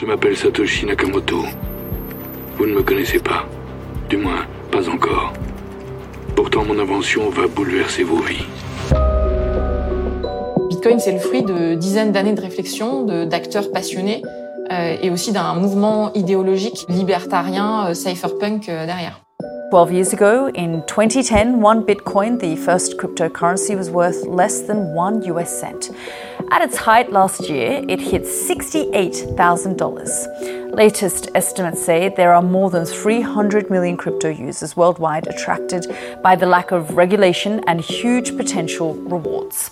Je m'appelle Satoshi Nakamoto. Vous ne me connaissez pas. Du moins, pas encore. Pourtant, mon invention va bouleverser vos vies. Bitcoin, c'est le fruit de dizaines d'années de réflexion d'acteurs passionnés euh, et aussi d'un mouvement idéologique libertarien, euh, cypherpunk euh, derrière. 12 years ago, in 2010, one Bitcoin, the first cryptocurrency, was worth less than one US cent. At its height last year, it hit $68,000. Latest estimates say there are more than 300 million crypto users worldwide attracted by the lack of regulation and huge potential rewards.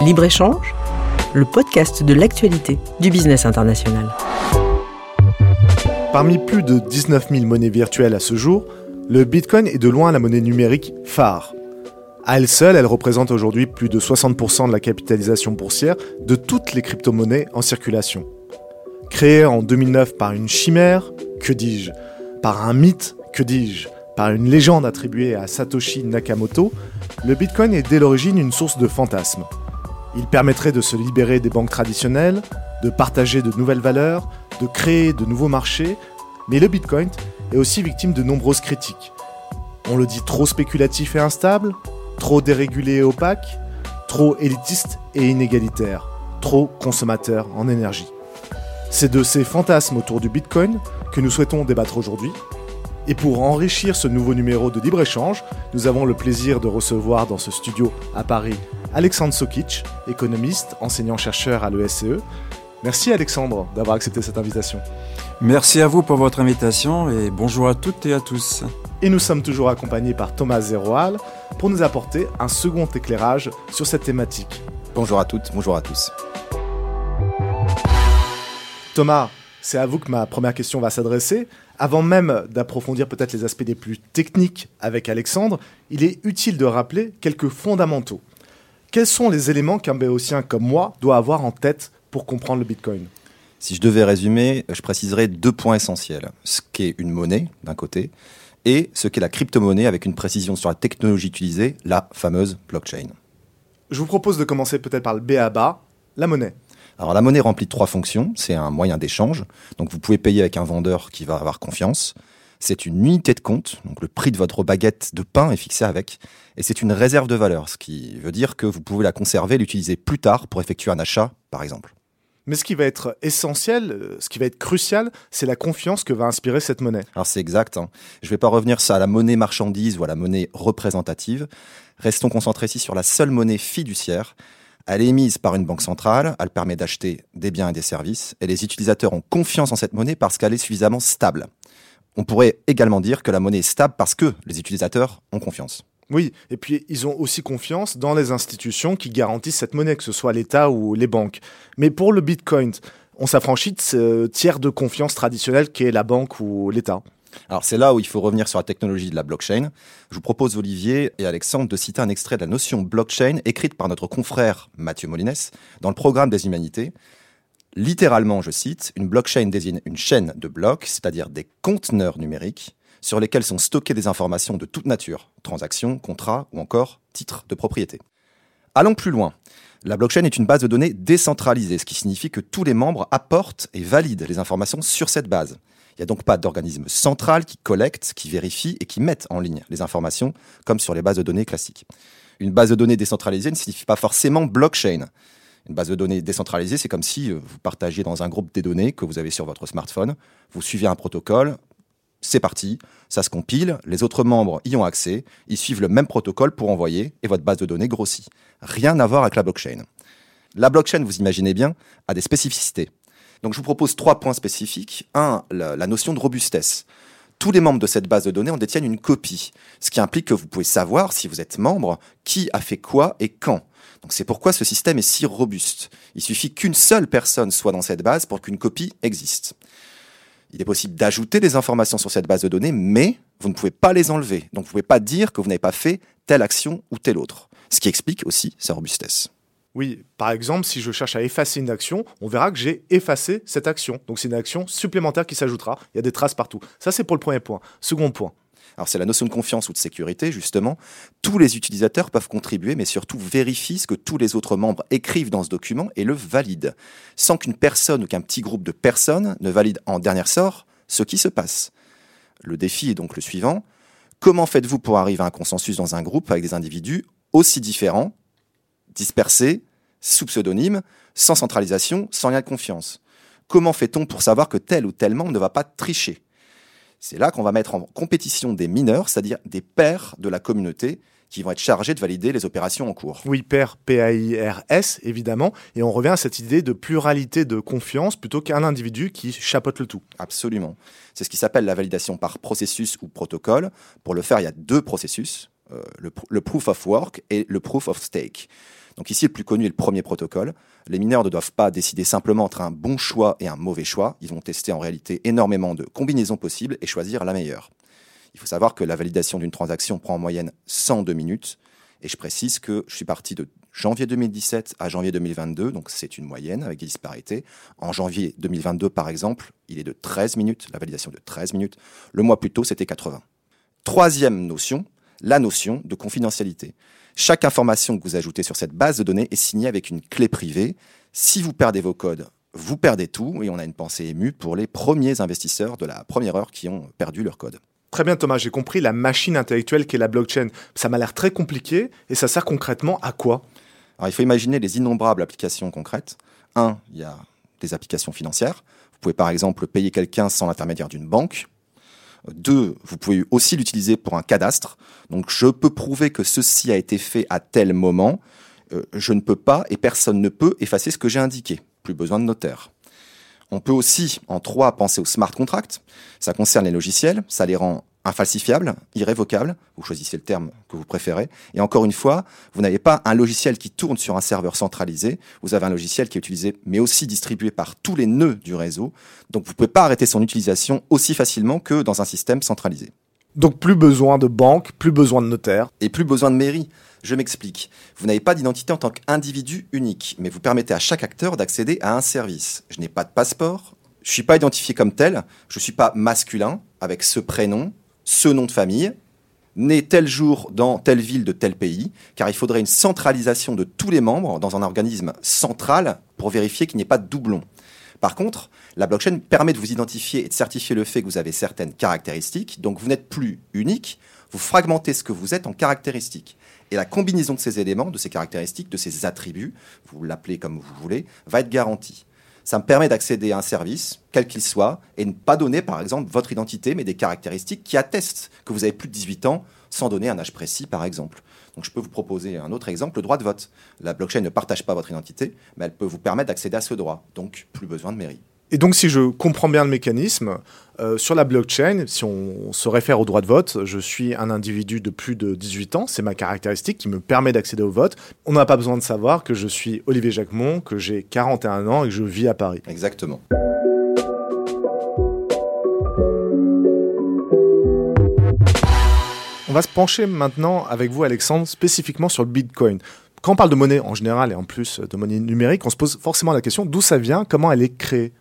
Libre-échange, le podcast de l'actualité du business international. Parmi plus de 19 000 monnaies virtuelles à ce jour, le Bitcoin est de loin la monnaie numérique phare. À elle seule, elle représente aujourd'hui plus de 60% de la capitalisation boursière de toutes les crypto-monnaies en circulation. Créée en 2009 par une chimère, que dis-je Par un mythe, que dis-je Par une légende attribuée à Satoshi Nakamoto, le Bitcoin est dès l'origine une source de fantasmes. Il permettrait de se libérer des banques traditionnelles, de partager de nouvelles valeurs, de créer de nouveaux marchés, mais le Bitcoin est aussi victime de nombreuses critiques. On le dit trop spéculatif et instable, trop dérégulé et opaque, trop élitiste et inégalitaire, trop consommateur en énergie. C'est de ces fantasmes autour du Bitcoin que nous souhaitons débattre aujourd'hui. Et pour enrichir ce nouveau numéro de Libre-Échange, nous avons le plaisir de recevoir dans ce studio à Paris Alexandre Sokic, économiste, enseignant-chercheur à l'ESCE, Merci Alexandre d'avoir accepté cette invitation. Merci à vous pour votre invitation et bonjour à toutes et à tous. Et nous sommes toujours accompagnés par Thomas Zeroal pour nous apporter un second éclairage sur cette thématique. Bonjour à toutes, bonjour à tous. Thomas, c'est à vous que ma première question va s'adresser. Avant même d'approfondir peut-être les aspects les plus techniques avec Alexandre, il est utile de rappeler quelques fondamentaux. Quels sont les éléments qu'un béotien comme moi doit avoir en tête pour comprendre le Bitcoin Si je devais résumer, je préciserais deux points essentiels. Ce qu'est une monnaie, d'un côté, et ce qu'est la crypto-monnaie avec une précision sur la technologie utilisée, la fameuse blockchain. Je vous propose de commencer peut-être par le BABA, la monnaie. Alors la monnaie remplit trois fonctions. C'est un moyen d'échange. Donc vous pouvez payer avec un vendeur qui va avoir confiance. C'est une unité de compte, donc le prix de votre baguette de pain est fixé avec, et c'est une réserve de valeur, ce qui veut dire que vous pouvez la conserver et l'utiliser plus tard pour effectuer un achat, par exemple. Mais ce qui va être essentiel, euh, ce qui va être crucial, c'est la confiance que va inspirer cette monnaie. Alors c'est exact. Hein. Je ne vais pas revenir à la monnaie marchandise ou à la monnaie représentative. Restons concentrés ici sur la seule monnaie fiduciaire. Elle est émise par une banque centrale, elle permet d'acheter des biens et des services, et les utilisateurs ont confiance en cette monnaie parce qu'elle est suffisamment stable. On pourrait également dire que la monnaie est stable parce que les utilisateurs ont confiance. Oui, et puis ils ont aussi confiance dans les institutions qui garantissent cette monnaie, que ce soit l'État ou les banques. Mais pour le Bitcoin, on s'affranchit de ce tiers de confiance traditionnel qui est la banque ou l'État. Alors c'est là où il faut revenir sur la technologie de la blockchain. Je vous propose Olivier et Alexandre de citer un extrait de la notion blockchain écrite par notre confrère Mathieu Molines dans le programme des humanités. Littéralement, je cite, une blockchain désigne une chaîne de blocs, c'est-à-dire des conteneurs numériques sur lesquels sont stockées des informations de toute nature, transactions, contrats ou encore titres de propriété. Allons plus loin. La blockchain est une base de données décentralisée, ce qui signifie que tous les membres apportent et valident les informations sur cette base. Il n'y a donc pas d'organisme central qui collecte, qui vérifie et qui mette en ligne les informations comme sur les bases de données classiques. Une base de données décentralisée ne signifie pas forcément blockchain. Une base de données décentralisée, c'est comme si euh, vous partagiez dans un groupe des données que vous avez sur votre smartphone, vous suivez un protocole, c'est parti, ça se compile, les autres membres y ont accès, ils suivent le même protocole pour envoyer et votre base de données grossit. Rien à voir avec la blockchain. La blockchain, vous imaginez bien, a des spécificités. Donc je vous propose trois points spécifiques. Un, la, notion de robustesse. Tous les membres de cette base de données en détiennent une copie, ce qui implique que vous pouvez savoir, si vous êtes membre, qui a fait quoi et quand. Donc c'est pourquoi ce système est si robuste. Il suffit qu'une seule personne soit dans cette base pour qu'une copie existe. Il est possible d'ajouter des informations sur cette base de données, mais vous ne pouvez pas les enlever. Donc vous ne pouvez pas dire que vous n'avez pas fait telle action ou telle autre. Ce qui explique aussi sa robustesse. Oui, par exemple, si je cherche à effacer une action, on verra que j'ai effacé cette action. Donc c'est une action supplémentaire qui s'ajoutera. Il y a des traces partout. Ça, c'est pour le premier point. Second point. Alors c'est la notion de confiance ou de sécurité, justement. Tous les utilisateurs peuvent contribuer, mais surtout vérifient ce que tous les autres membres écrivent dans ce document et le valident, sans qu'une personne ou qu'un petit groupe de personnes ne valide en dernier sort ce qui se passe. Le défi est donc le suivant. Comment faites-vous pour arriver à un consensus dans un groupe avec des individus aussi différents, dispersés, sous pseudonyme, sans centralisation, sans lien de confiance? Comment fait-on pour savoir que tel ou tel membre ne va pas tricher? C'est là qu'on va mettre en compétition des mineurs, c'est-à-dire des pairs de la communauté qui vont être chargés de valider les opérations en cours. Oui, pair, P-A-I-R-S, évidemment. Et on revient à cette idée de pluralité de confiance plutôt qu'un individu qui chapeaute le tout. Absolument. C'est ce qui s'appelle la validation par processus ou protocole. Pour le faire, il y a deux processus, euh, le, le proof of work et le proof of stake. Donc ici, le plus connu est le premier protocole. Les mineurs ne doivent pas décider simplement entre un bon choix et un mauvais choix. Ils vont tester en réalité énormément de combinaisons possibles et choisir la meilleure. Il faut savoir que la validation d'une transaction prend en moyenne 102 minutes. Et je précise que je suis parti de janvier 2017 à janvier 2022, donc c'est une moyenne avec des disparités. En janvier 2022, par exemple, il est de 13 minutes, la validation de 13 minutes. Le mois plus tôt, c'était 80. Troisième notion, la notion de confidentialité. Chaque information que vous ajoutez sur cette base de données est signée avec une clé privée. Si vous perdez vos codes, vous perdez tout. Et on a une pensée émue pour les premiers investisseurs de la première heure qui ont perdu leur code. Très bien Thomas, j'ai compris la machine intellectuelle qu'est la blockchain. Ça m'a l'air très compliqué et ça sert concrètement à quoi? Alors il faut imaginer les innombrables applications concrètes. Un, il y a des applications financières. Vous pouvez par exemple payer quelqu'un sans l'intermédiaire d'une banque. Deux, vous pouvez aussi l'utiliser pour un cadastre. Donc je peux prouver que ceci a été fait à tel moment. Euh, je ne peux pas et personne ne peut effacer ce que j'ai indiqué. Plus besoin de notaire. On peut aussi, en trois, penser au smart contract. Ça concerne les logiciels, ça les rend infalsifiables, irrévocables, vous choisissez le terme que vous préférez. Et encore une fois, vous n'avez pas un logiciel qui tourne sur un serveur centralisé, vous avez un logiciel qui est utilisé, mais aussi distribué par tous les nœuds du réseau. Donc vous ne pouvez pas arrêter son utilisation aussi facilement que dans un système centralisé. Donc plus besoin de banque, plus besoin de notaire. Et plus besoin de mairie. Je m'explique. Vous n'avez pas d'identité en tant qu'individu unique, mais vous permettez à chaque acteur d'accéder à un service. Je n'ai pas de passeport, je ne suis pas identifié comme tel, je ne suis pas masculin avec ce prénom, ce nom de famille, né tel jour dans telle ville de tel pays, car il faudrait une centralisation de tous les membres dans un organisme central pour vérifier qu'il n'y ait pas de doublon. Par contre, la blockchain permet de vous identifier et de certifier le fait que vous avez certaines caractéristiques, donc vous n'êtes plus unique, vous fragmentez ce que vous êtes en caractéristiques. Et la combinaison de ces éléments, de ces caractéristiques, de ces attributs, vous l'appelez comme vous voulez, va être garantie. Ça me permet d'accéder à un service, quel qu'il soit, et ne pas donner, par exemple, votre identité, mais des caractéristiques qui attestent que vous avez plus de 18 ans, sans donner un âge précis, par exemple. Donc je peux vous proposer un autre exemple, le droit de vote. La blockchain ne partage pas votre identité, mais elle peut vous permettre d'accéder à ce droit. Donc plus besoin de mairie. Et donc, si je comprends bien le mécanisme, euh, sur la blockchain, si on se réfère au droit de vote, je suis un individu de plus de 18 ans, c'est ma caractéristique qui me permet d'accéder au vote. On n'a pas besoin de savoir que je suis Olivier Jacquemont, que j'ai 41 ans et que je vis à Paris. Exactement. On va se pencher maintenant avec vous, Alexandre, spécifiquement sur le Bitcoin. Quand on parle de monnaie en général et en plus de monnaie numérique, on se pose forcément la question d'où ça vient, comment elle est créée.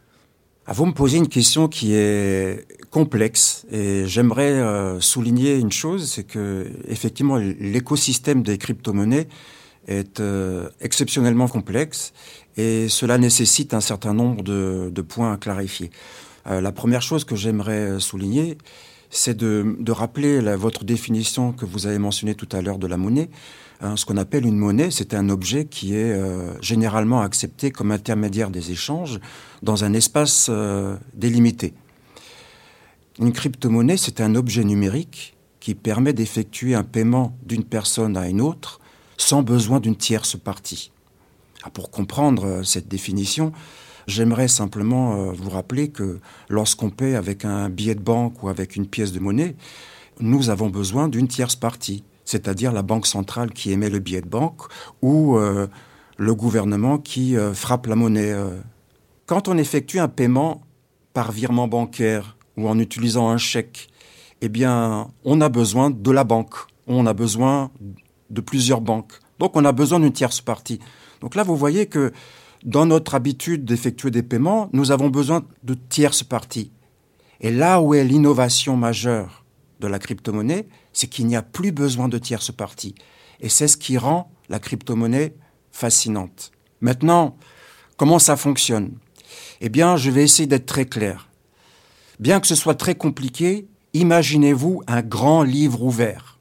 Ah, vous me posez une question qui est complexe et j'aimerais euh, souligner une chose, c'est que effectivement l'écosystème des crypto-monnaies est euh, exceptionnellement complexe et cela nécessite un certain nombre de, points à clarifier. Euh, la première chose que j'aimerais souligner, c'est de, rappeler votre définition que vous avez mentionnée tout à l'heure de la monnaie. Hein, ce qu'on appelle une monnaie, c'est un objet qui est euh, généralement accepté comme intermédiaire des échanges dans un espace euh, délimité. Une crypto-monnaie, c'est un objet numérique qui permet d'effectuer un paiement d'une personne à une autre sans besoin d'une tierce partie. Ah, pour comprendre euh, cette définition, j'aimerais simplement vous rappeler que lorsqu'on paie avec un billet de banque ou avec une pièce de monnaie, nous avons besoin d'une tierce partie c'est-à-dire la banque centrale qui émet le billet de banque ou euh, le gouvernement qui euh, frappe la monnaie. Euh. Quand on effectue un paiement par virement bancaire ou en utilisant un chèque, eh bien, on a besoin de la banque. On a besoin de plusieurs banques. Donc, on a besoin d'une tierce partie. Donc là, vous voyez que dans notre habitude d'effectuer des paiements, nous avons besoin de tierces parties. Et là où est l'innovation majeure de la crypto-monnaie, c'est qu'il n'y a plus besoin de tierce partie. Et c'est ce qui rend la crypto-monnaie fascinante. Maintenant, comment ça fonctionne? Eh bien, je vais essayer d'être très clair. Bien que ce soit très compliqué, imaginez-vous un grand livre ouvert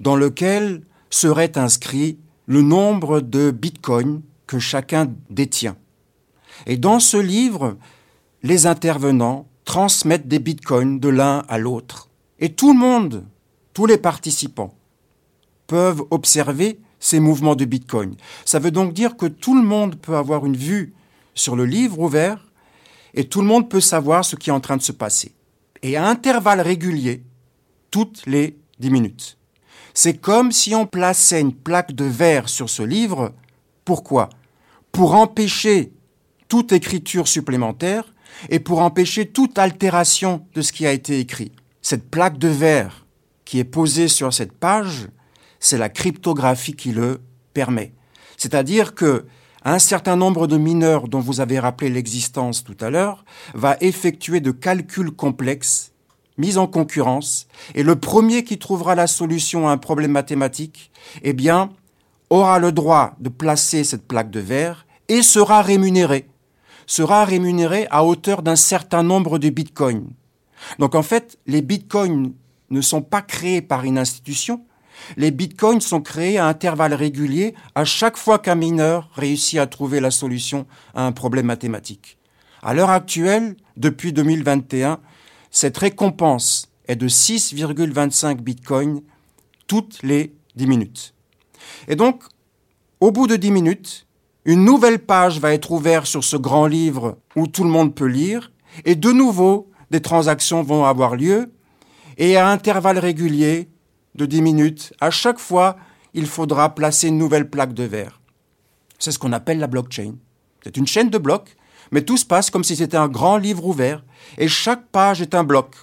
dans lequel serait inscrit le nombre de bitcoins que chacun détient. Et dans ce livre, les intervenants transmettent des bitcoins de l'un à l'autre. Et tout le monde, tous les participants, peuvent observer ces mouvements de bitcoin. Ça veut donc dire que tout le monde peut avoir une vue sur le livre ouvert et tout le monde peut savoir ce qui est en train de se passer. Et à intervalles réguliers, toutes les dix minutes. C'est comme si on plaçait une plaque de verre sur ce livre. Pourquoi? Pour empêcher toute écriture supplémentaire et pour empêcher toute altération de ce qui a été écrit. Cette plaque de verre qui est posée sur cette page, c'est la cryptographie qui le permet. C'est-à-dire que un certain nombre de mineurs dont vous avez rappelé l'existence tout à l'heure va effectuer de calculs complexes mis en concurrence et le premier qui trouvera la solution à un problème mathématique, eh bien, aura le droit de placer cette plaque de verre et sera rémunéré. Sera rémunéré à hauteur d'un certain nombre de bitcoins. Donc en fait, les bitcoins ne sont pas créés par une institution, les bitcoins sont créés à intervalles réguliers à chaque fois qu'un mineur réussit à trouver la solution à un problème mathématique. À l'heure actuelle, depuis 2021, cette récompense est de 6,25 bitcoins toutes les 10 minutes. Et donc, au bout de 10 minutes, une nouvelle page va être ouverte sur ce grand livre où tout le monde peut lire, et de nouveau, des transactions vont avoir lieu, et à intervalles réguliers, de 10 minutes. À chaque fois, il faudra placer une nouvelle plaque de verre. C'est ce qu'on appelle la blockchain. C'est une chaîne de blocs, mais tout se passe comme si c'était un grand livre ouvert, et chaque page est un bloc.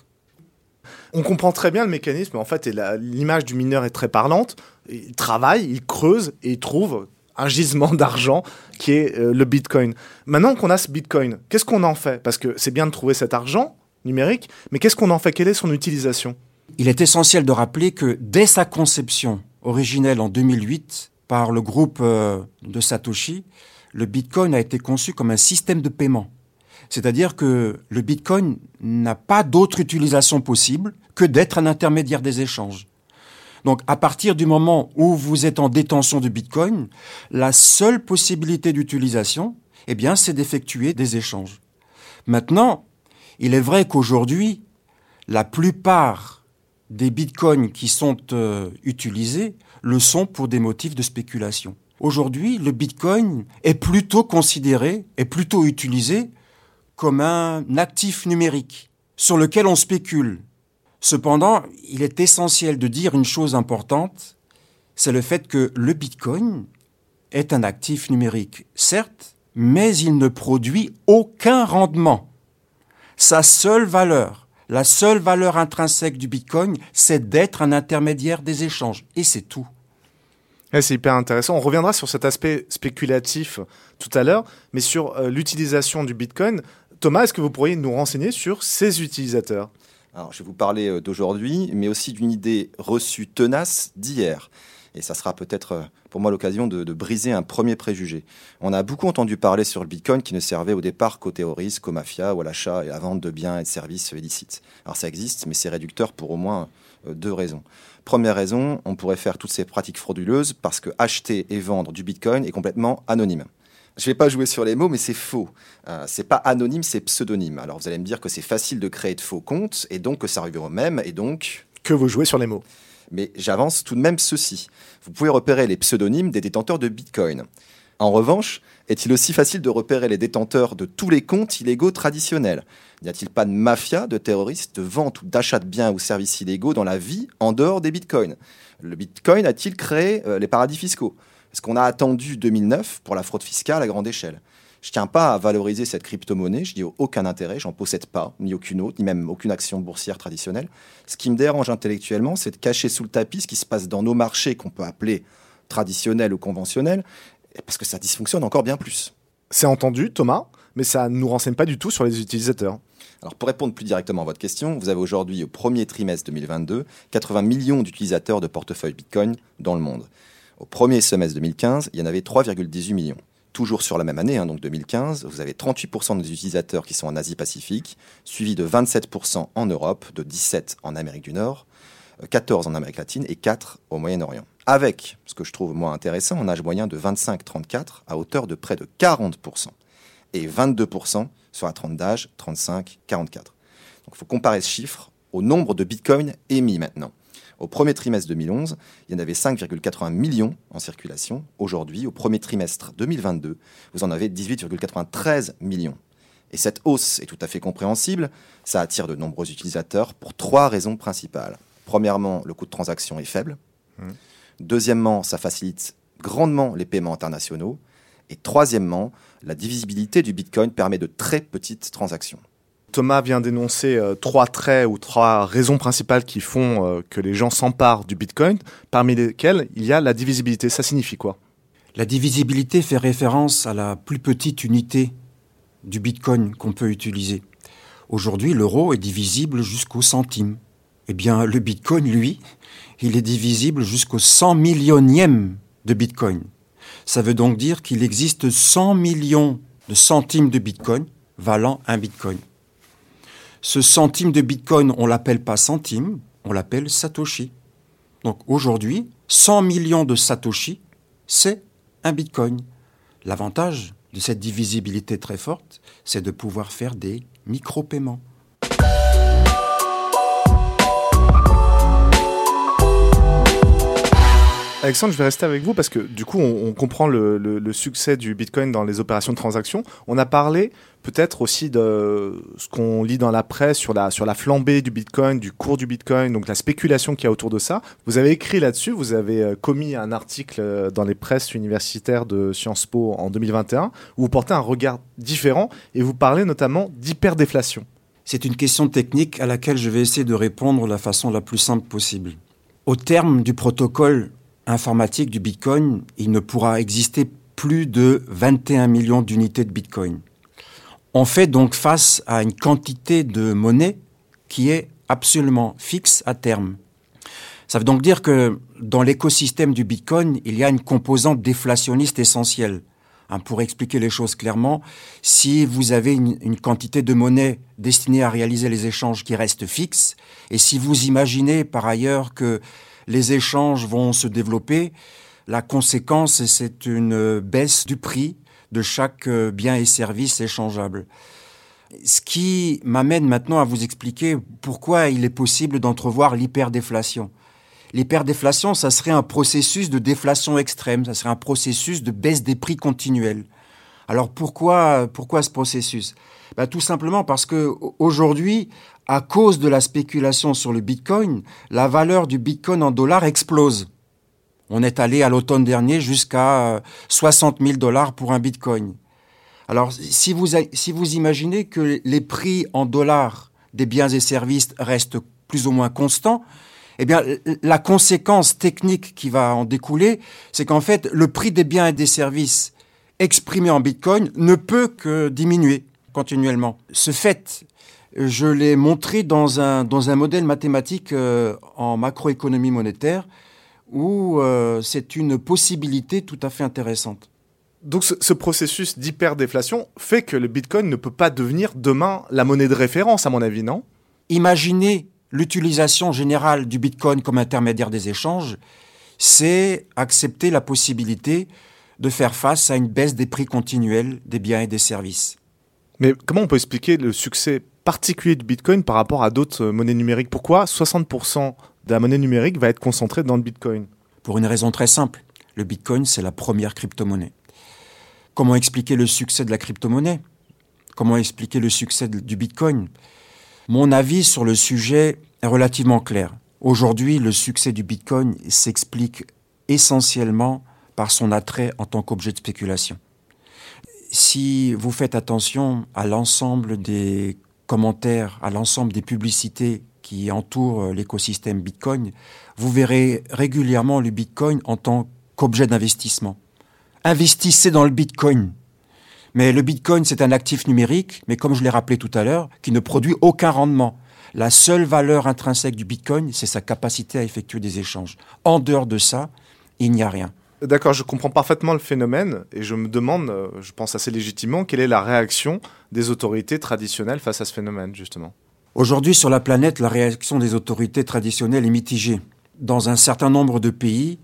On comprend très bien le mécanisme, en fait, et l'image du mineur est très parlante. Il travaille, il creuse et il trouve un gisement d'argent qui est euh, le Bitcoin. Maintenant qu'on a ce Bitcoin, qu'est-ce qu'on en fait? Parce que c'est bien de trouver cet argent numérique, mais qu'est-ce qu'on en fait? Quelle est son utilisation? Il est essentiel de rappeler que dès sa conception originelle en 2008 par le groupe euh, de Satoshi, le Bitcoin a été conçu comme un système de paiement. C'est-à-dire que le Bitcoin n'a pas d'autre utilisation possible que d'être un intermédiaire des échanges. Donc à partir du moment où vous êtes en détention de Bitcoin, la seule possibilité d'utilisation, eh bien, c'est d'effectuer des échanges. Maintenant, il est vrai qu'aujourd'hui, la plupart des bitcoins qui sont euh, utilisés le sont pour des motifs de spéculation. Aujourd'hui, le bitcoin est plutôt considéré, est plutôt utilisé comme un actif numérique sur lequel on spécule. Cependant, il est essentiel de dire une chose importante, c'est le fait que le bitcoin est un actif numérique, certes, mais il ne produit aucun rendement. Sa seule valeur, la seule valeur intrinsèque du Bitcoin, c'est d'être un intermédiaire des échanges. Et c'est tout. c'est hyper intéressant. On reviendra sur cet aspect spéculatif tout à l'heure, mais sur euh, l'utilisation du Bitcoin. Thomas, est-ce que vous pourriez nous renseigner sur ses utilisateurs? Alors, je vais vous parler euh, d'aujourd'hui, mais aussi d'une idée reçue tenace d'hier. Et ça sera peut-être euh, pour moi l'occasion de, briser un premier préjugé. On a beaucoup entendu parler sur le Bitcoin qui ne servait au départ qu'aux terroristes, qu'aux mafias ou à l'achat et à la vente de biens et de services illicites. Alors ça existe, mais c'est réducteur pour au moins euh, deux raisons. Première raison, on pourrait faire toutes ces pratiques frauduleuses parce que acheter et vendre du Bitcoin est complètement anonyme. Je ne vais pas jouer sur les mots, mais c'est faux. Euh, c'est pas anonyme, c'est pseudonyme. Alors vous allez me dire que c'est facile de créer de faux comptes et donc que ça revient au même et donc que vous jouez sur les mots. Mais j'avance tout de même ceci. Vous pouvez repérer les pseudonymes des détenteurs de Bitcoin. En revanche, est-il aussi facile de repérer les détenteurs de tous les comptes illégaux traditionnels? N'y a-t-il pas de mafia, de terroristes, de vente ou d'achat de biens ou services illégaux dans la vie en dehors des bitcoins? Le bitcoin a-t-il créé euh, les paradis fiscaux? Est-ce qu'on a attendu 2009 pour la fraude fiscale à grande échelle? Je tiens pas à valoriser cette crypto-monnaie, je dis aucun intérêt, j'en possède pas, ni aucune autre, ni même aucune action boursière traditionnelle. Ce qui me dérange intellectuellement, c'est de cacher sous le tapis ce qui se passe dans nos marchés qu'on peut appeler traditionnels ou conventionnels, parce que ça dysfonctionne encore bien plus. C'est entendu, Thomas. mais ça ne nous renseigne pas du tout sur les utilisateurs. Alors pour répondre plus directement à votre question, vous avez aujourd'hui au premier trimestre 2022 80 millions d'utilisateurs de portefeuille Bitcoin dans le monde. Au premier semestre 2015, il y en avait 3,18 millions. Toujours sur la même année, hein, donc 2015, vous avez 38% des utilisateurs qui sont en Asie-Pacifique, suivi de 27% en Europe, de 17% en Amérique du Nord, 14% en Amérique latine et 4% au Moyen-Orient. Avec, ce que je trouve moins intéressant, un âge moyen de 25-34 à hauteur de près de 40% et 22% sur la tranche d'âge 35-44. Donc il faut comparer ce chiffre au nombre de bitcoins émis maintenant. Au premier trimestre 2011, il y en avait 5,80 millions en circulation. Aujourd'hui, au premier trimestre 2022, vous en avez 18,93 millions. Et cette hausse est tout à fait compréhensible. Ça attire de nombreux utilisateurs pour trois raisons principales. Premièrement, le coût de transaction est faible. Mmh. Deuxièmement, ça facilite grandement les paiements internationaux. Et troisièmement, la divisibilité du Bitcoin permet de très petites transactions. Thomas vient d'énoncer euh, trois traits ou trois raisons principales qui font euh, que les gens s'emparent du Bitcoin, parmi lesquelles il y a la divisibilité. Ça signifie quoi? La divisibilité fait référence à la plus petite unité du Bitcoin qu'on peut utiliser. Aujourd'hui, l'euro est divisible jusqu'au centime. Eh bien, le Bitcoin, lui, il est divisible jusqu'au 100 millionième de Bitcoin. Ça veut donc dire qu'il existe 100 millions de centimes de Bitcoin valant un Bitcoin. Ce centime de Bitcoin, on l'appelle pas centime, on l'appelle Satoshi. Donc aujourd'hui, 100 millions de Satoshi, c'est un Bitcoin. L'avantage de cette divisibilité très forte, c'est de pouvoir faire des micro-paiements. Alexandre, je vais rester avec vous parce que du coup, on, comprend le, succès du Bitcoin dans les opérations de transaction. On a parlé peut-être aussi de ce qu'on lit dans la presse sur la, sur la flambée du Bitcoin, du cours du Bitcoin, donc la spéculation qu'il y a autour de ça. Vous avez écrit là-dessus, vous avez euh, commis un article euh, dans les presses universitaires de Sciences Po en 2021 où vous portez un regard différent et vous parlez notamment d'hyperdéflation. C'est une question technique à laquelle je vais essayer de répondre de la façon la plus simple possible. Au terme du protocole informatique du Bitcoin, il ne pourra exister plus de 21 millions d'unités de Bitcoin. On fait donc face à une quantité de monnaie qui est absolument fixe à terme. Ça veut donc dire que dans l'écosystème du Bitcoin, il y a une composante déflationniste essentielle. Hein, pour expliquer les choses clairement, si vous avez une, une, quantité de monnaie destinée à réaliser les échanges qui reste fixe, et si vous imaginez par ailleurs que les échanges vont se développer. La conséquence, c'est une baisse du prix de chaque euh, bien et service échangeable. Ce qui m'amène maintenant à vous expliquer pourquoi il est possible d'entrevoir l'hyperdéflation. L'hyperdéflation, ça serait un processus de déflation extrême, ça serait un processus de baisse des prix continuels. Alors pourquoi, pourquoi ce processus? Ben, Tout simplement parce que aujourd'hui, à cause de la spéculation sur le Bitcoin, la valeur du Bitcoin en dollars explose. On est allé à l'automne dernier jusqu'à 60 euh, 000 dollars pour un Bitcoin. Alors, si vous, si vous imaginez que les prix en dollars des biens et services restent plus ou moins constants, eh bien, la conséquence technique qui va en découler, c'est qu'en fait, le prix des biens et des services exprimés en Bitcoin ne peut que diminuer continuellement. Ce fait je l'ai montré dans un, dans un modèle mathématique euh, en macroéconomie monétaire où euh, c'est une possibilité tout à fait intéressante. Donc ce, ce processus d'hyperdéflation fait que le Bitcoin ne peut pas devenir demain la monnaie de référence, à mon avis, non? Imaginez l'utilisation générale du Bitcoin comme intermédiaire des échanges, c'est accepter la possibilité de faire face à une baisse des prix continuels des biens et des services. Mais comment on peut expliquer le succès particulier du Bitcoin par rapport à d'autres euh, monnaies numériques? Pourquoi 60% de la monnaie numérique va être concentrée dans le Bitcoin? Pour une raison très simple. Le Bitcoin, c'est la première crypto-monnaie. Comment expliquer le succès de la crypto-monnaie? Comment expliquer le succès du Bitcoin? Mon avis sur le sujet est relativement clair. Aujourd'hui, le succès du Bitcoin s'explique essentiellement par son attrait en tant qu'objet de spéculation. Si vous faites attention à l'ensemble des commentaires à l'ensemble des publicités qui entourent l'écosystème Bitcoin, vous verrez régulièrement le Bitcoin en tant qu'objet d'investissement. Investissez dans le Bitcoin. Mais le Bitcoin, c'est un actif numérique, mais comme je l'ai rappelé tout à l'heure, qui ne produit aucun rendement. La seule valeur intrinsèque du Bitcoin, c'est sa capacité à effectuer des échanges. En dehors de ça, il n'y a rien. D'accord, je comprends parfaitement le phénomène et je me demande, euh, je pense assez légitimement, quelle est la réaction des autorités traditionnelles face à ce phénomène, justement. Aujourd'hui, sur la planète, la réaction des autorités traditionnelles est mitigée. Dans un certain nombre de pays,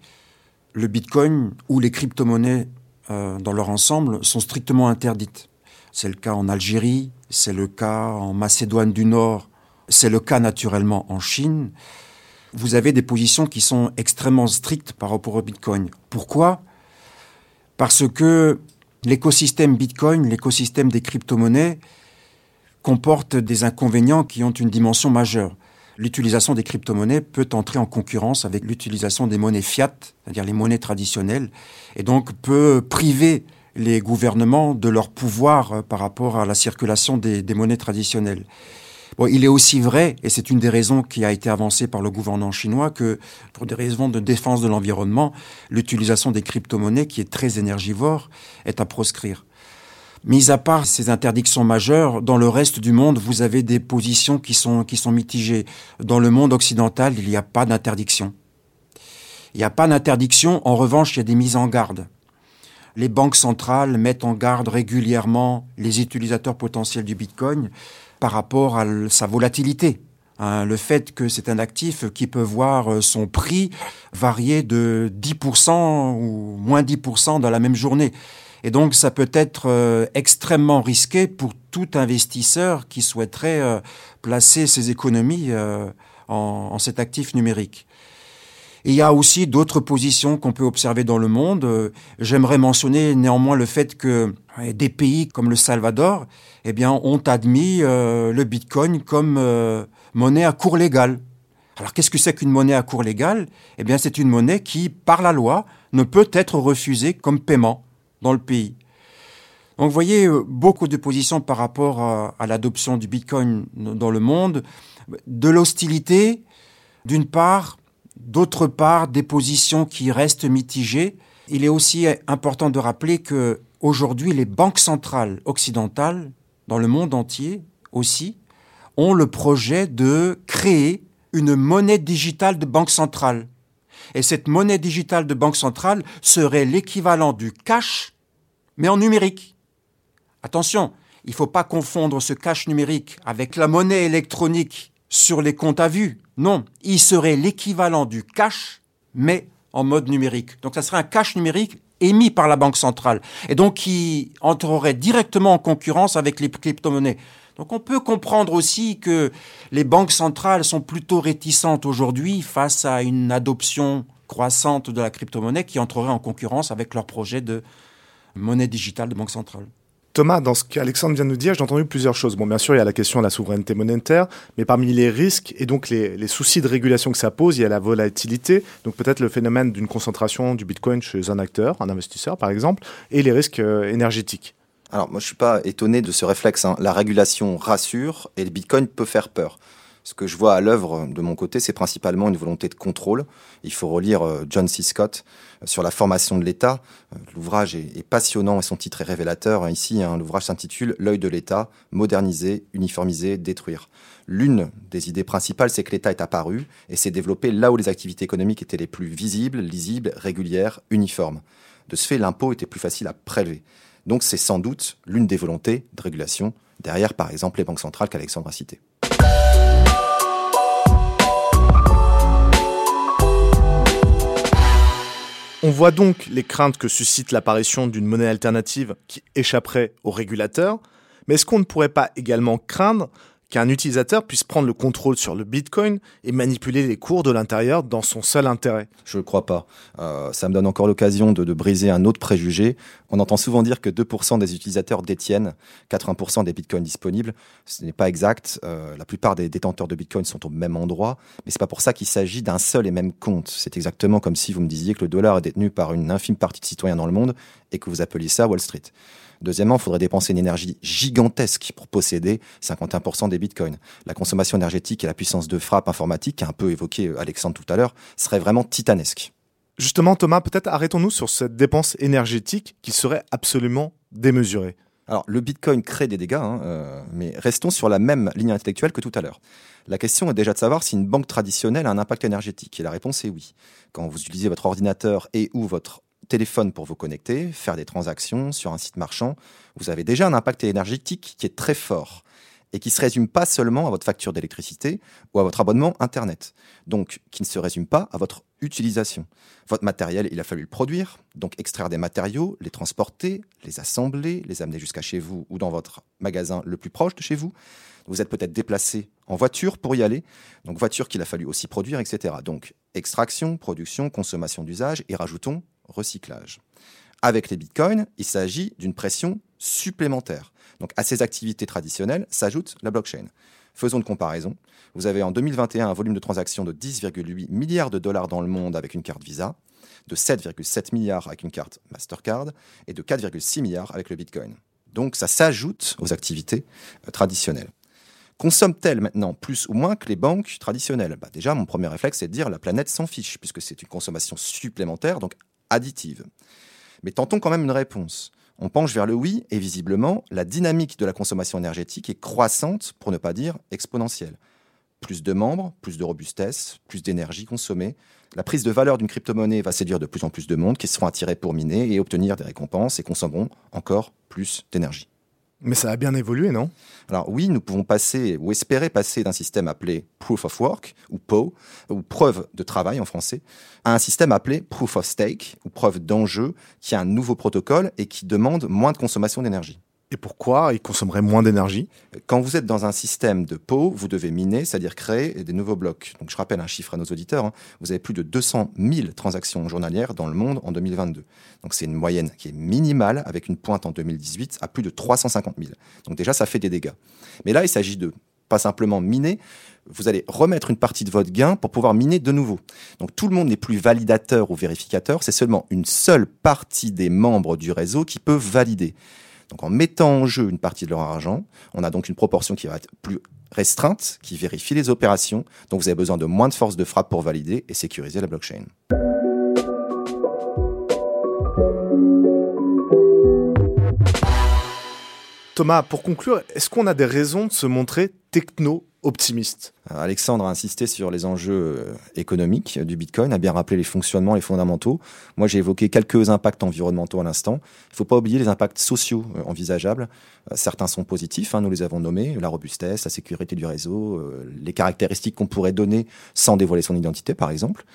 le Bitcoin ou les crypto-monnaies euh, dans leur ensemble sont strictement interdites. C'est le cas en Algérie, c'est le cas en Macédoine du Nord, c'est le cas naturellement en Chine vous avez des positions qui sont extrêmement strictes par rapport au Bitcoin. Pourquoi? Parce que l'écosystème Bitcoin, l'écosystème des crypto-monnaies, comporte des inconvénients qui ont une dimension majeure. L'utilisation des crypto-monnaies peut entrer en concurrence avec l'utilisation des monnaies fiat, c'est-à-dire les monnaies traditionnelles, et donc peut priver les gouvernements de leur pouvoir par rapport à la circulation des, des monnaies traditionnelles il est aussi vrai, et c'est une des raisons qui a été avancée par le gouvernement chinois, que pour des raisons de défense de l'environnement, l'utilisation des crypto-monnaies, qui est très énergivore, est à proscrire. Mis à part ces interdictions majeures, dans le reste du monde, vous avez des positions qui sont, qui sont mitigées. Dans le monde occidental, il n'y a pas d'interdiction. Il n'y a pas d'interdiction, en revanche, il y a des mises en garde. Les banques centrales mettent en garde régulièrement les utilisateurs potentiels du Bitcoin par rapport à sa volatilité. Hein, le fait que c'est un actif qui peut voir euh, son prix varier de 10% ou moins 10% dans la même journée. Et donc ça peut être euh, extrêmement risqué pour tout investisseur qui souhaiterait euh, placer ses économies en, en, cet actif numérique. il y a aussi d'autres positions qu'on peut observer dans le monde. J'aimerais mentionner néanmoins le fait que des pays comme le Salvador eh bien, ont admis euh, le Bitcoin comme euh, monnaie à cours légal. Alors, qu'est-ce que c'est qu'une monnaie à cours légal Eh bien, c'est une monnaie qui, par la loi, ne peut être refusée comme paiement dans le pays. Donc, vous voyez, euh, beaucoup de positions par rapport à l'adoption du Bitcoin dans le monde, de l'hostilité, d'une part, d'autre part, des positions qui restent mitigées. Il est aussi important de rappeler que aujourd'hui, les banques centrales occidentales dans le monde entier aussi, ont le projet de créer une monnaie digitale de banque centrale. Et cette monnaie digitale de banque centrale serait l'équivalent du cash, mais en numérique. Attention, il ne faut pas confondre ce cash numérique avec la monnaie électronique sur les comptes à vue. Non, il serait l'équivalent du cash, mais en mode numérique. Donc ça serait un cash numérique émis par la Banque centrale, et donc qui entrerait directement en concurrence avec les crypto-monnaies. Donc on peut comprendre aussi que les banques centrales sont plutôt réticentes aujourd'hui face à une adoption croissante de la crypto-monnaie qui entrerait en concurrence avec leur projet de monnaie digitale de banque centrale. Thomas, dans ce qu'Alexandre vient de nous dire, j'ai entendu plusieurs choses. Bon, bien sûr, il y a la question de la souveraineté monétaire, mais parmi les risques et donc les, soucis de régulation que ça pose, il y a la volatilité, donc peut-être le phénomène d'une concentration du Bitcoin chez un acteur, un investisseur par exemple, et les risques euh, énergétiques. Alors moi je suis pas étonné de ce réflexe. Hein. La régulation rassure et le Bitcoin peut faire peur. Ce que je vois à l'œuvre de mon côté, c'est principalement une volonté de contrôle. Il faut relire euh, John C. Scott euh, sur la formation de l'État. Euh, l'ouvrage est, passionnant et son titre est révélateur. Ici, hein, l'ouvrage s'intitule L'œil de l'État, moderniser, uniformiser, détruire. L'une des idées principales, c'est que l'État est apparu et s'est développé là où les activités économiques étaient les plus visibles, lisibles, régulières, uniformes. De ce fait, l'impôt était plus facile à prélever. Donc c'est sans doute l'une des volontés de régulation, derrière par exemple les banques centrales qu'Alexandre a citées. On voit donc les craintes que suscite l'apparition d'une monnaie alternative qui échapperait aux régulateurs, mais est-ce qu'on ne pourrait pas également craindre qu'un utilisateur puisse prendre le contrôle sur le Bitcoin et manipuler les cours de l'intérieur dans son seul intérêt Je ne crois pas. Euh, ça me donne encore l'occasion de, briser un autre préjugé. On entend souvent dire que 2% des utilisateurs détiennent 80% des Bitcoins disponibles. Ce n'est pas exact. Euh, la plupart des détenteurs de Bitcoin sont au même endroit, mais c'est pas pour ça qu'il s'agit d'un seul et même compte. C'est exactement comme si vous me disiez que le dollar est détenu par une infime partie de citoyens dans le monde et que vous appeliez ça Wall Street. Deuxièmement, il faudrait dépenser une énergie gigantesque pour posséder 51% des bitcoins. La consommation énergétique et la puissance de frappe informatique, qu'a un peu évoqué euh, Alexandre tout à l'heure, serait vraiment titanesque. Justement, Thomas, peut-être arrêtons-nous sur cette dépense énergétique qui serait absolument démesurée. Alors, le Bitcoin crée des dégâts, hein, euh, mais restons sur la même ligne intellectuelle que tout à l'heure. La question est déjà de savoir si une banque traditionnelle a un impact énergétique. Et la réponse est oui. Quand vous utilisez votre ordinateur et ou votre téléphone pour vous connecter, faire des transactions sur un site marchand, vous avez déjà un impact énergétique qui est très fort et qui ne se résume pas seulement à votre facture d'électricité ou à votre abonnement Internet. Donc, qui ne se résume pas à votre utilisation. Votre matériel, il a fallu le produire, donc extraire des matériaux, les transporter, les assembler, les amener jusqu'à chez vous ou dans votre magasin le plus proche de chez vous. Vous êtes peut-être déplacé en voiture pour y aller, donc voiture qu'il a fallu aussi produire, etc. Donc, extraction, production, consommation d'usage et rajoutons recyclage. Avec les bitcoins, il s'agit d'une pression supplémentaire. Donc à ces activités traditionnelles s'ajoute la blockchain. Faisons une comparaison. Vous avez en 2021 un volume de transactions de 10,8 milliards de dollars dans le monde avec une carte Visa, de 7,7 milliards avec une carte Mastercard et de 4,6 milliards avec le Bitcoin. Donc ça s'ajoute aux activités euh, traditionnelles. Consomme-t-elle maintenant plus ou moins que les banques traditionnelles? Bah Déjà, mon premier réflexe, c'est de dire la planète s'en fiche, puisque c'est une consommation supplémentaire, donc additive. Mais tentons quand même une réponse. On penche vers le oui et visiblement, la dynamique de la consommation énergétique est croissante, pour ne pas dire exponentielle. Plus de membres, plus de robustesse, plus d'énergie consommée. La prise de valeur d'une crypto-monnaie va séduire de plus en plus de monde qui seront attirés pour miner et obtenir des récompenses et consommeront encore plus d'énergie. Mais ça a bien évolué, non? Alors oui, nous pouvons passer ou espérer passer d'un système appelé Proof of Work ou PO, ou preuve de travail en français, à un système appelé Proof of Stake ou preuve d'enjeu, qui a un nouveau protocole et qui demande moins de consommation d'énergie. Et pourquoi il consommerait moins d'énergie Quand vous êtes dans un système de pot, vous devez miner, c'est-à-dire créer des nouveaux blocs. Donc je rappelle un chiffre à nos auditeurs, hein. vous avez plus de 200 000 transactions journalières dans le monde en 2022. Donc c'est une moyenne qui est minimale, avec une pointe en 2018 à plus de 350 000. Donc déjà, ça fait des dégâts. Mais là, il s'agit de pas simplement miner, vous allez remettre une partie de votre gain pour pouvoir miner de nouveau. Donc tout le monde n'est plus validateur ou vérificateur, c'est seulement une seule partie des membres du réseau qui peut valider. Donc en mettant en jeu une partie de leur argent, on a donc une proportion qui va être plus restreinte, qui vérifie les opérations. Donc vous avez besoin de moins de force de frappe pour valider et sécuriser la blockchain. Thomas, pour conclure, est-ce qu'on a des raisons de se montrer techno optimiste. Alexandre a insisté sur les enjeux euh, économiques du Bitcoin, a bien rappelé les fonctionnements, les fondamentaux. Moi, j'ai évoqué quelques impacts environnementaux à l'instant. Il ne faut pas oublier les impacts sociaux euh, envisageables. Euh, certains sont positifs, hein, nous les avons nommés, la robustesse, la sécurité du réseau, les caractéristiques qu'on pourrait donner sans dévoiler son identité, par exemple.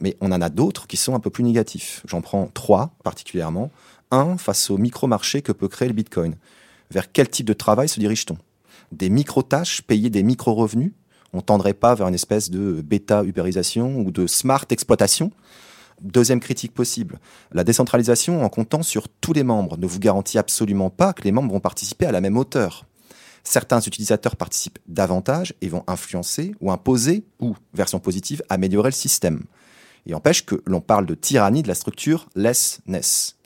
mais on en a d'autres qui sont un peu plus négatifs. J'en prends trois particulièrement. Un, face au micro-marché que peut créer le Bitcoin. Vers quel type de travail se dirige-t-on? Des micro-tâches, payer des micro-revenus. On tendrait pas vers une espèce de bêta-ubérisation ou de smart exploitation. Deuxième critique possible, la décentralisation en comptant sur tous les membres ne vous garantit absolument pas que les membres vont participer à la même hauteur. Certains utilisateurs participent davantage et vont influencer ou imposer, ou, version positive, améliorer le système. Et empêche que l'on parle de tyrannie de la structure less-ness.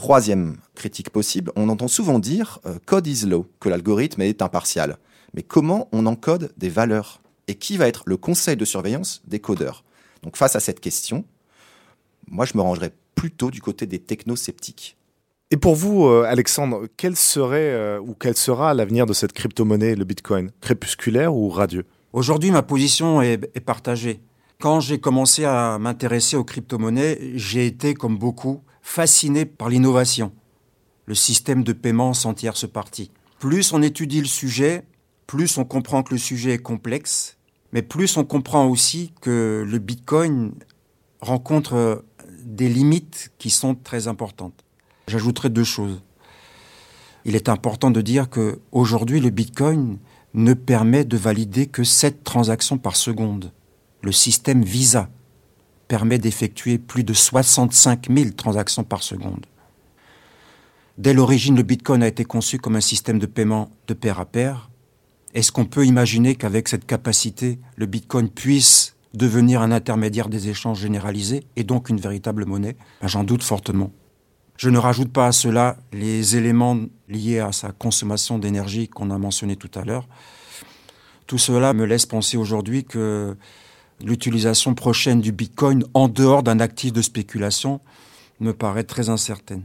Troisième critique possible, on entend souvent dire euh, code is low, que l'algorithme est impartial. Mais comment on encode des valeurs? Et qui va être le conseil de surveillance des codeurs? Donc face à cette question, moi je me rangerais plutôt du côté des technosceptiques. Et pour vous, euh, Alexandre, quel serait euh, ou quel sera l'avenir de cette crypto-monnaie, le Bitcoin? Crépusculaire ou radieux? Aujourd'hui, ma position est, est partagée. Quand j'ai commencé à m'intéresser aux crypto-monnaies, j'ai été, comme beaucoup, fasciné par l'innovation, le système de paiement sans tierce partie. Plus on étudie le sujet, plus on comprend que le sujet est complexe, mais plus on comprend aussi que le Bitcoin rencontre des limites qui sont très importantes. J'ajouterai deux choses. Il est important de dire que aujourd'hui le Bitcoin ne permet de valider que 7 transactions par seconde. Le système Visa, permet d'effectuer plus de 65 000 transactions par seconde. Dès l'origine, le Bitcoin a été conçu comme un système de paiement de pair à pair. Est-ce qu'on peut imaginer qu'avec cette capacité, le Bitcoin puisse devenir un intermédiaire des échanges généralisés et donc une véritable monnaie? Ben, J'en doute fortement. Je ne rajoute pas à cela les éléments liés à sa consommation d'énergie qu'on a mentionné tout à l'heure. Tout cela me laisse penser aujourd'hui que l'utilisation prochaine du Bitcoin en dehors d'un actif de spéculation me paraît très incertaine.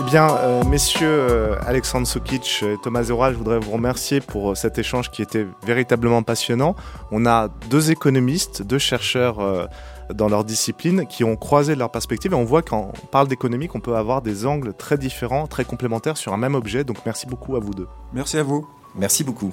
Eh bien, euh, messieurs euh, Alexandre Sokic et Thomas Zora, je voudrais vous remercier pour euh, cet échange qui était véritablement passionnant. On a deux économistes, deux chercheurs dans leur discipline qui ont croisé leurs perspectives et on voit quand on parle d'économie qu'on peut avoir des angles très différents, très complémentaires sur un même objet. Donc merci beaucoup à vous deux. Merci à vous. Merci beaucoup.